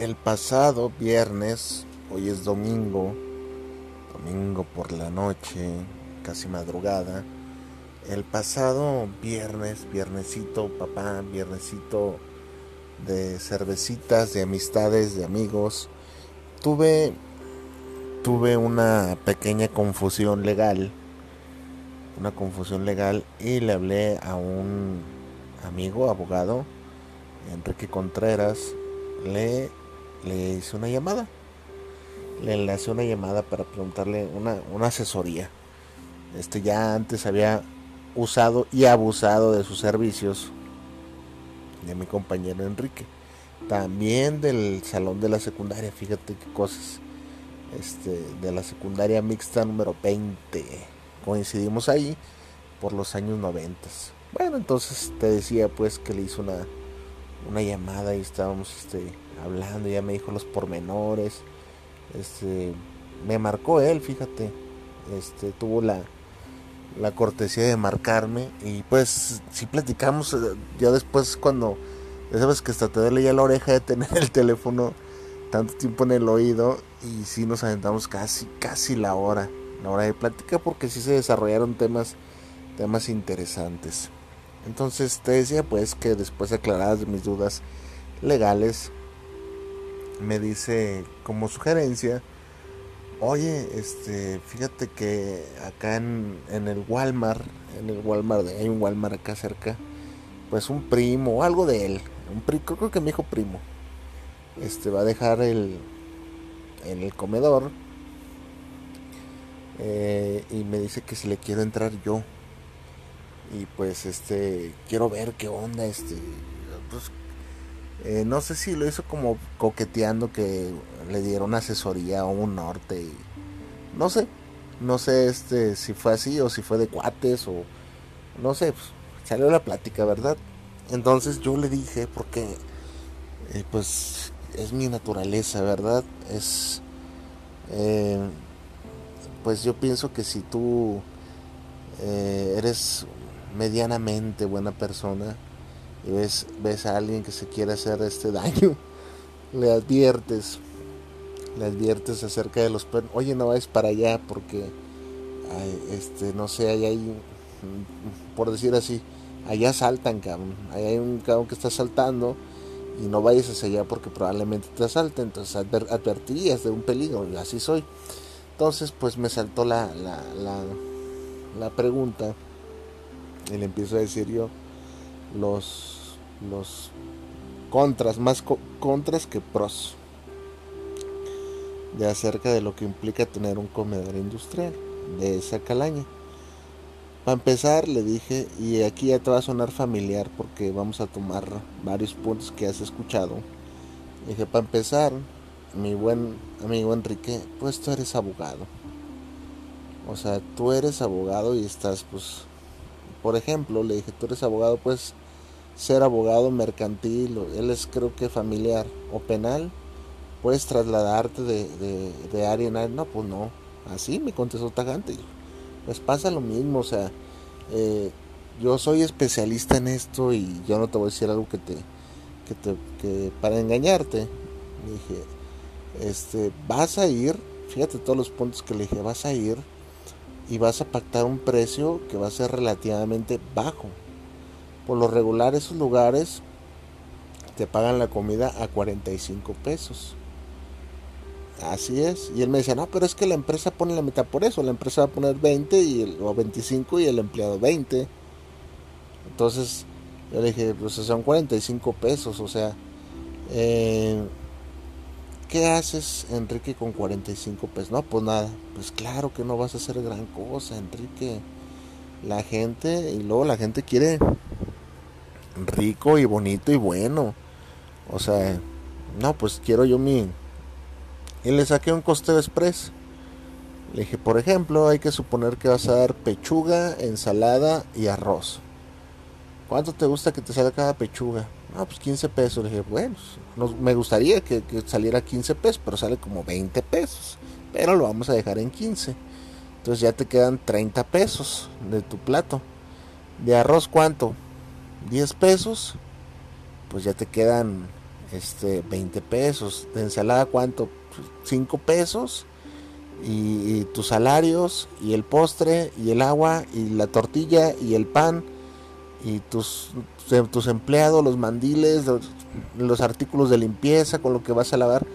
El pasado viernes, hoy es domingo, domingo por la noche, casi madrugada. El pasado viernes, viernesito, papá, viernesito de cervecitas, de amistades, de amigos, tuve tuve una pequeña confusión legal, una confusión legal y le hablé a un amigo, abogado, Enrique Contreras, le le hice una llamada. Le enlacé una llamada para preguntarle una, una asesoría. Este ya antes había usado y abusado de sus servicios de mi compañero Enrique. También del salón de la secundaria, fíjate qué cosas. Este, de la secundaria mixta número 20. Coincidimos ahí por los años 90. Bueno, entonces te decía pues que le hizo una, una llamada y estábamos este, hablando, ya me dijo los pormenores. Este, me marcó él, fíjate. Este, tuvo la, la cortesía de marcarme y pues si platicamos eh, ya después cuando sabes que hasta te duele ya la oreja de tener el teléfono tanto tiempo en el oído y si nos aventamos casi casi la hora la hora de plática porque sí se desarrollaron temas temas interesantes entonces te decía pues que después aclaradas mis dudas legales me dice como sugerencia, oye, este, fíjate que acá en, el Walmart, en el Walmart, hay un Walmart acá cerca, pues un primo algo de él, un creo que mi hijo primo, este, va a dejar el, en el comedor eh, y me dice que si le quiero entrar yo y pues este quiero ver qué onda este pues eh, no sé si lo hizo como coqueteando que le dieron asesoría o un norte. no sé, no sé este si fue así o si fue de cuates o no sé, pues, salió la plática, ¿verdad? Entonces yo le dije, porque eh, pues es mi naturaleza, ¿verdad? Es, eh, pues yo pienso que si tú eres medianamente buena persona, y ves, ves a alguien que se quiere hacer este daño, le adviertes, le adviertes acerca de los perros, oye no vayas para allá porque este no sé, hay ahí por decir así, allá saltan cabrón, hay un cabrón que está saltando y no vayas hacia allá porque probablemente te asalten, entonces advertirías de un peligro, así soy. Entonces pues me saltó la, la, la, la pregunta y le empiezo a decir yo, los, los contras, más contras que pros, de acerca de lo que implica tener un comedor industrial de esa calaña. Para empezar, le dije, y aquí ya te va a sonar familiar porque vamos a tomar varios puntos que has escuchado. dije, para empezar, mi buen amigo Enrique, pues tú eres abogado. O sea, tú eres abogado y estás, pues, por ejemplo, le dije, tú eres abogado, pues ser abogado mercantil, él es creo que familiar o penal, puedes trasladarte de, de, área en área. No, pues no, así me contestó tajante. Pues pasa lo mismo, o sea, eh, yo soy especialista en esto y yo no te voy a decir algo que te, que te, que para engañarte. dije, este, vas a ir, fíjate todos los puntos que le dije, vas a ir y vas a pactar un precio que va a ser relativamente bajo por lo regular esos lugares te pagan la comida a 45 pesos. Así es. Y él me decía, no, pero es que la empresa pone la mitad por eso. La empresa va a poner 20 y el, o 25 y el empleado 20. Entonces yo le dije, pues son 45 pesos. O sea, eh, ¿qué haces, Enrique, con 45 pesos? No, pues nada. Pues claro que no vas a hacer gran cosa, Enrique. La gente, y luego la gente quiere rico y bonito y bueno. O sea, no, pues quiero yo mi y le saqué un costeo express. Le dije, por ejemplo, hay que suponer que vas a dar pechuga, ensalada y arroz. ¿Cuánto te gusta que te salga cada pechuga? No, pues 15 pesos. Le dije, bueno, me gustaría que, que, saliera 15 pesos, pero sale como 20 pesos. Pero lo vamos a dejar en 15. Entonces ya te quedan 30 pesos de tu plato. De arroz, ¿cuánto? 10 pesos. Pues ya te quedan este 20 pesos. De ensalada, ¿cuánto? 5 pesos y, tus salarios y el postre y el agua y la tortilla y el pan y tus, tus empleados, los mandiles, los, artículos de limpieza con lo que vas a lavar.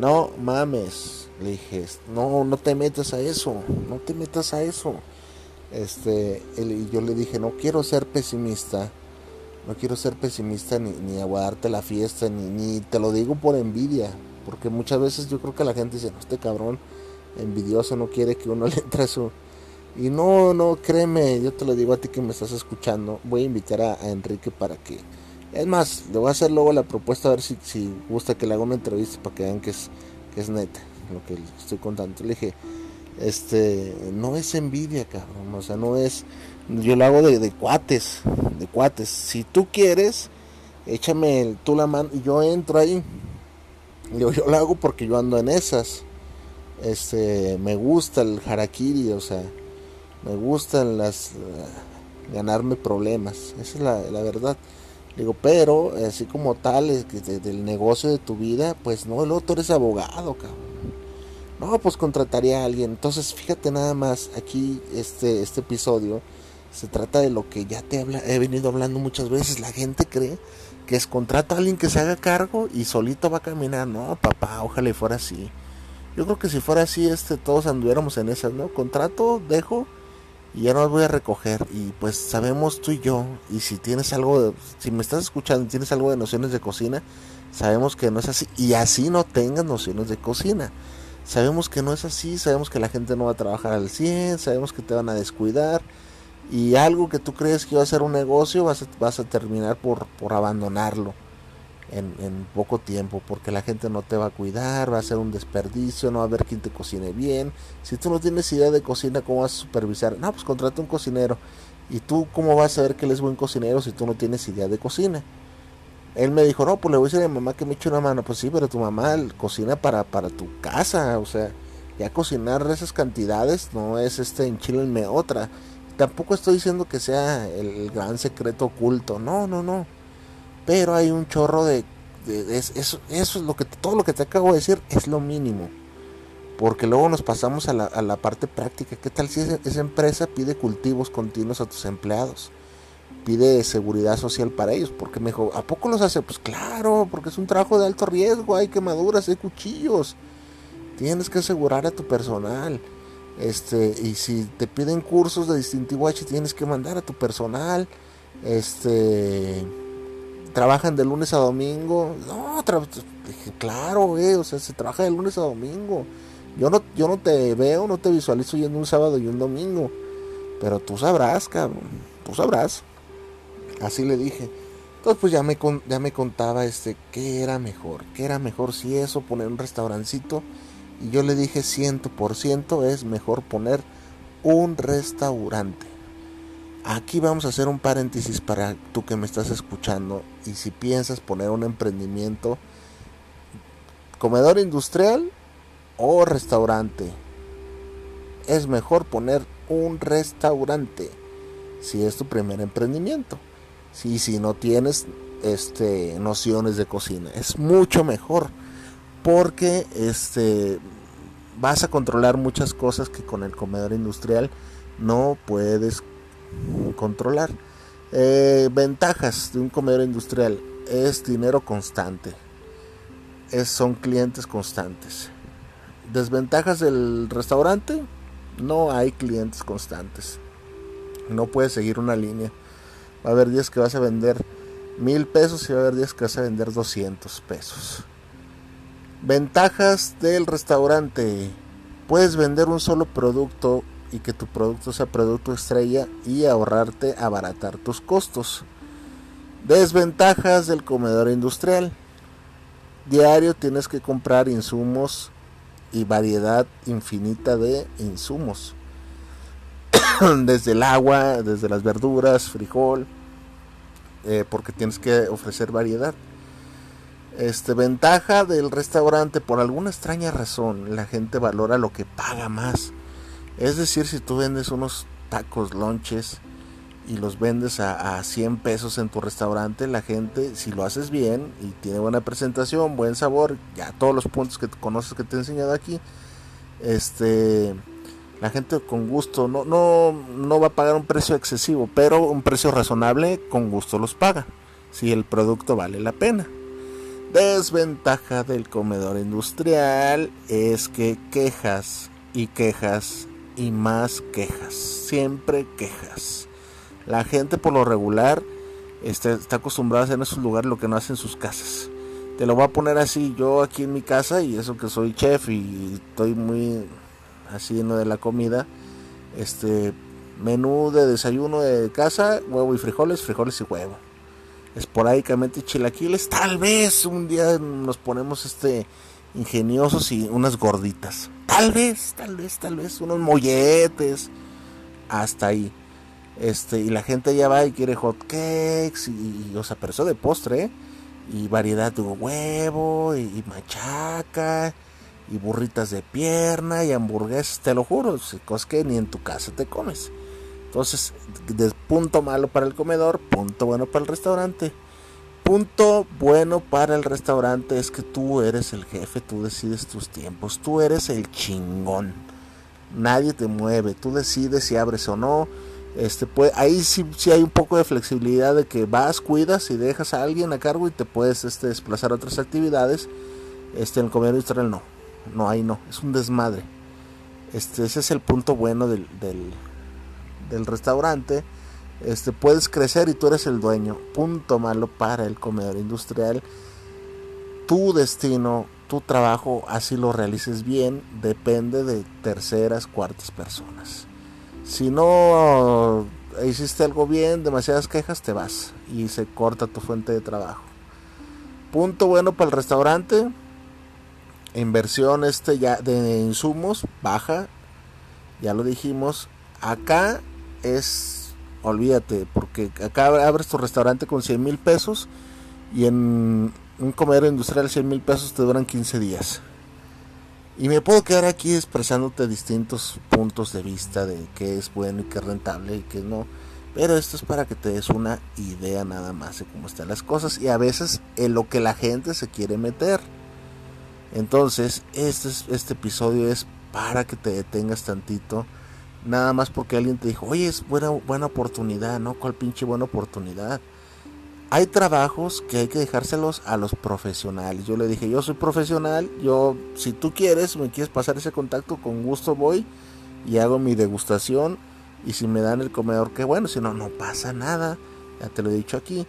No mames, le dije, no, no te metas a eso, no te metas a eso. Este, y yo le dije, no quiero ser pesimista, no quiero ser pesimista ni, ni aguardarte la fiesta, ni, ni te lo digo por envidia, porque muchas veces yo creo que la gente dice, no, este cabrón envidioso no quiere que uno le entre su... Y no, no, créeme, yo te lo digo a ti que me estás escuchando, voy a invitar a, Enrique para que... Es más, le voy a hacer luego la propuesta a ver si, si gusta que le haga una entrevista para que vean que es, que es neta lo que estoy contando. Le dije, este, no es envidia, cabrón, o sea, no es... Yo lo hago de, cuates, de cuates. Si tú quieres, échame tú la mano y yo entro ahí yo, yo lo hago porque yo ando en esas. Este, me gusta el harakiri, o sea, me gustan las uh, ganarme problemas. Esa es la, la, verdad. Digo, pero así como tal, que del negocio de tu vida, pues no, el otro eres abogado, cabrón. No, pues contrataría a alguien. Entonces, fíjate nada más, aquí este, este episodio se trata de lo que ya te habla, he venido hablando muchas veces. La gente cree que es contrata a alguien que se haga cargo y solito va a caminar. No, papá, ojalá y fuera así. Yo creo que si fuera así, este, todos anduviéramos en esas, ¿no? Contrato, dejo y ya no las voy a recoger. Y pues sabemos tú y yo, y si tienes algo de, si me estás escuchando tienes algo de nociones de cocina, sabemos que no es así. Y así no tengas nociones de cocina. Sabemos que no es así, sabemos que la gente no va a trabajar al 100, sabemos que te van a descuidar y algo que tú crees que va a ser un negocio vas a, vas a terminar por, por abandonarlo en, poco tiempo porque la gente no te va a cuidar, va a ser un desperdicio, no va a haber quien te cocine bien. Si tú no tienes idea de cocina, ¿cómo vas a supervisar? No, pues contrata un cocinero. ¿Y tú cómo vas a saber que él es buen cocinero si tú no tienes idea de cocina? Él me dijo, no, pues le voy a decir a mi mamá que me eche una mano. Pues sí, pero tu mamá cocina para, para tu casa, o sea, ya cocinar esas cantidades no es este enchilenme otra Tampoco estoy diciendo que sea el gran secreto oculto, no, no, no. Pero hay un chorro de... eso, eso, es lo que todo lo que te acabo de decir es lo mínimo. Porque luego nos pasamos a la, a la parte práctica. ¿Qué tal si esa, esa, empresa pide cultivos continuos a tus empleados? Pide seguridad social para ellos. Porque me dijo, ¿a poco los hace? Pues claro, porque es un trabajo de alto riesgo. Hay quemaduras, hay cuchillos. Tienes que asegurar a tu personal. Este, y si te piden cursos de distintivo H, tienes que mandar a tu personal. Este, trabajan de lunes a domingo. No, claro, o sea, se trabaja de lunes a domingo. Yo no, yo no te veo, no te visualizo yendo un sábado y un domingo. Pero tú sabrás, cabrón. Tú sabrás. Así le dije. Entonces, pues ya me, ya me contaba este, qué era mejor. ¿Qué era mejor si eso, poner un restaurancito y yo le dije, ciento por ciento es mejor poner un restaurante. Aquí vamos a hacer un paréntesis para tú que me estás escuchando y si piensas poner un emprendimiento, comedor industrial o restaurante. Es mejor poner un restaurante si es tu primer emprendimiento. Si, si no tienes este, nociones de cocina, es mucho mejor porque este vas a controlar muchas cosas que con el comedor industrial no puedes controlar. Eh, ventajas de un comedor industrial. es dinero constante. Es, son clientes constantes. Desventajas del restaurante, no hay clientes constantes. No puedes seguir una línea. Va a haber días que vas a vender mil pesos y va a haber días que vas a vender 200 pesos. Ventajas del restaurante. Puedes vender un solo producto y que tu producto sea producto estrella y ahorrarte, abaratar tus costos. Desventajas del comedor industrial. Diario tienes que comprar insumos y variedad infinita de insumos. desde el agua, desde las verduras, frijol, eh, porque tienes que ofrecer variedad. Este, ventaja del restaurante, por alguna extraña razón, la gente valora lo que paga más. Es decir, si tú vendes unos tacos, lonches y los vendes a, a 100 pesos en tu restaurante, la gente, si lo haces bien y tiene buena presentación, buen sabor, ya todos los puntos que conoces que te he enseñado aquí, este, la gente con gusto no, no, no va a pagar un precio excesivo, pero un precio razonable con gusto los paga, si el producto vale la pena. Desventaja del comedor industrial es que quejas y quejas y más quejas, siempre quejas. La gente por lo regular está, está acostumbrada a hacer en esos lugares lo que no hace en sus casas. Te lo voy a poner así, yo aquí en mi casa y eso que soy chef y estoy muy así de la comida. Este menú de desayuno de casa, huevo y frijoles, frijoles y huevo. Esporádicamente chilaquiles, tal vez un día nos ponemos este ingeniosos y unas gorditas. Tal vez, tal vez, tal vez unos molletes. Hasta ahí. Este, y la gente ya va y quiere hot cakes y, o sea, pero eso de postre, ¿eh? y variedad de huevo y, machaca y burritas de pierna y hamburguesas, te lo juro, cosas que ni en tu casa te comes. Entonces, de punto malo para el comedor, punto bueno para el restaurante. Punto bueno para el restaurante es que tú eres el jefe, tú decides tus tiempos, tú eres el chingón. Nadie te mueve, tú decides si abres o no. Este, pues, ahí sí, sí, hay un poco de flexibilidad de que vas, cuidas y dejas a alguien a cargo y te puedes este, desplazar a otras actividades. Este, en el comedor industrial no no, ahí no, es un desmadre. Este, ese es el punto bueno del, del, restaurante. Este, puedes crecer y tú eres el dueño. Punto malo para el comedor industrial. Tu destino, tu trabajo, así lo realices bien, depende de terceras, cuartas personas. Si no hiciste algo bien, demasiadas quejas, te vas y se corta tu fuente de trabajo. Punto bueno para el restaurante, inversión este ya de insumos baja, ya lo dijimos. Acá es, olvídate, porque acá abres tu restaurante con 100 mil pesos y en un comedor industrial 100 mil pesos te duran 15 días. Y me puedo quedar aquí expresándote distintos puntos de vista de qué es bueno y qué es rentable y qué no. Pero esto es para que te des una idea nada más de cómo están las cosas y a veces en lo que la gente se quiere meter. Entonces, este, este episodio es para que te detengas tantito. Nada más porque alguien te dijo, oye, es buena, buena oportunidad, ¿no? ¿Cuál pinche buena oportunidad? Hay trabajos que hay que dejárselos a los profesionales. Yo le dije, yo soy profesional, yo, si tú quieres, me quieres pasar ese contacto, con gusto voy y hago mi degustación. Y si me dan el comedor, qué bueno, si no, no pasa nada. Ya te lo he dicho aquí.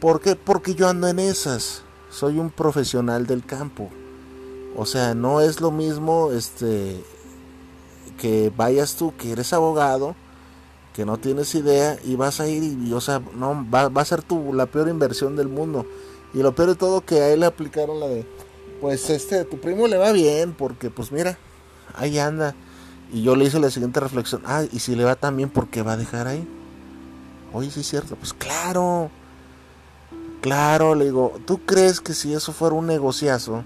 ¿Por qué? Porque yo ando en esas. Soy un profesional del campo. O sea, no es lo mismo este que vayas tú que eres abogado, que no tienes idea y vas a ir y, o sea, no va, va, a ser tu la peor inversión del mundo. Y lo peor de todo que a él le aplicaron la de pues este tu primo le va bien porque pues mira, ahí anda. Y yo le hice la siguiente reflexión, ah, y si le va tan bien, ¿por qué va a dejar ahí? Oye, sí es cierto, pues claro. Claro, le digo, ¿tú crees que si eso fuera un negociazo?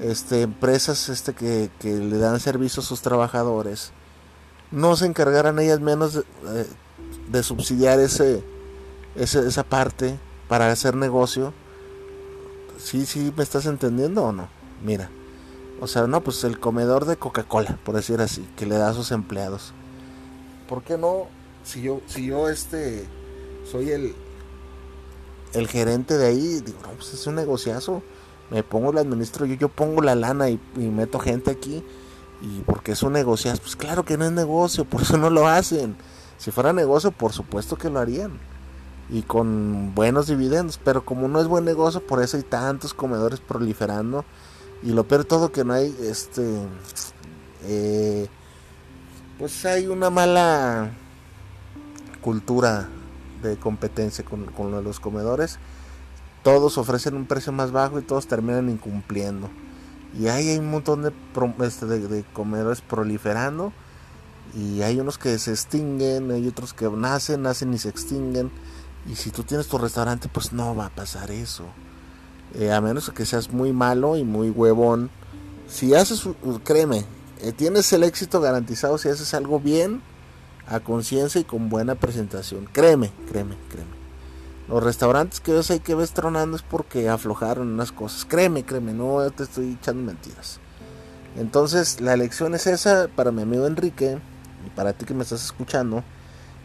Este, empresas este, que, le dan servicio a sus trabajadores no se encargaran ellas menos de, eh, subsidiar ese, esa parte para hacer negocio. Sí, sí, ¿me estás entendiendo o no? Mira, o sea, no, pues el comedor de Coca-Cola, por decir así, que le da a sus empleados. ¿Por qué no? Si yo, si yo este, soy el, el gerente de ahí, digo, no, pues es un negociazo. Me pongo el administro yo, yo pongo la lana y, meto gente aquí. Y porque es un negociazo, pues claro que no es negocio, por eso no lo hacen. Si fuera negocio, por supuesto que lo harían. Y con buenos dividendos. Pero como no es buen negocio, por eso hay tantos comedores proliferando. Y lo peor de todo que no hay, este, eh, pues hay una mala cultura de competencia con, con los comedores. Todos ofrecen un precio más bajo y todos terminan incumpliendo. Y ahí hay un montón de, este, de, de comedores proliferando y hay unos que se extinguen, hay otros que nacen, nacen y se extinguen. Y si tú tienes tu restaurante, pues no va a pasar eso. Eh, a menos que seas muy malo y muy huevón. Si haces, créeme, eh, tienes el éxito garantizado si haces algo bien, a conciencia y con buena presentación. Créeme, créeme, créeme. Los restaurantes que ves ahí que ves tronando es porque aflojaron unas cosas. Créeme, créeme, no te estoy echando mentiras. Entonces, la elección es esa para mi amigo Enrique y para ti que me estás escuchando.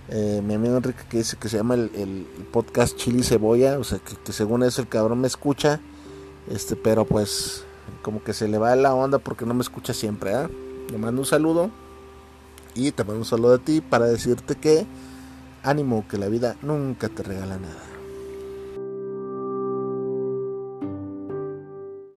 Eh, mi amigo Enrique que dice que se llama el, podcast Chili Cebolla, o sea que, según eso el cabrón me escucha, este, pero pues como que se le va la onda porque no me escucha siempre, ¿eh? Le mando un saludo y te mando un saludo a ti para decirte que ánimo, que la vida nunca te regala nada.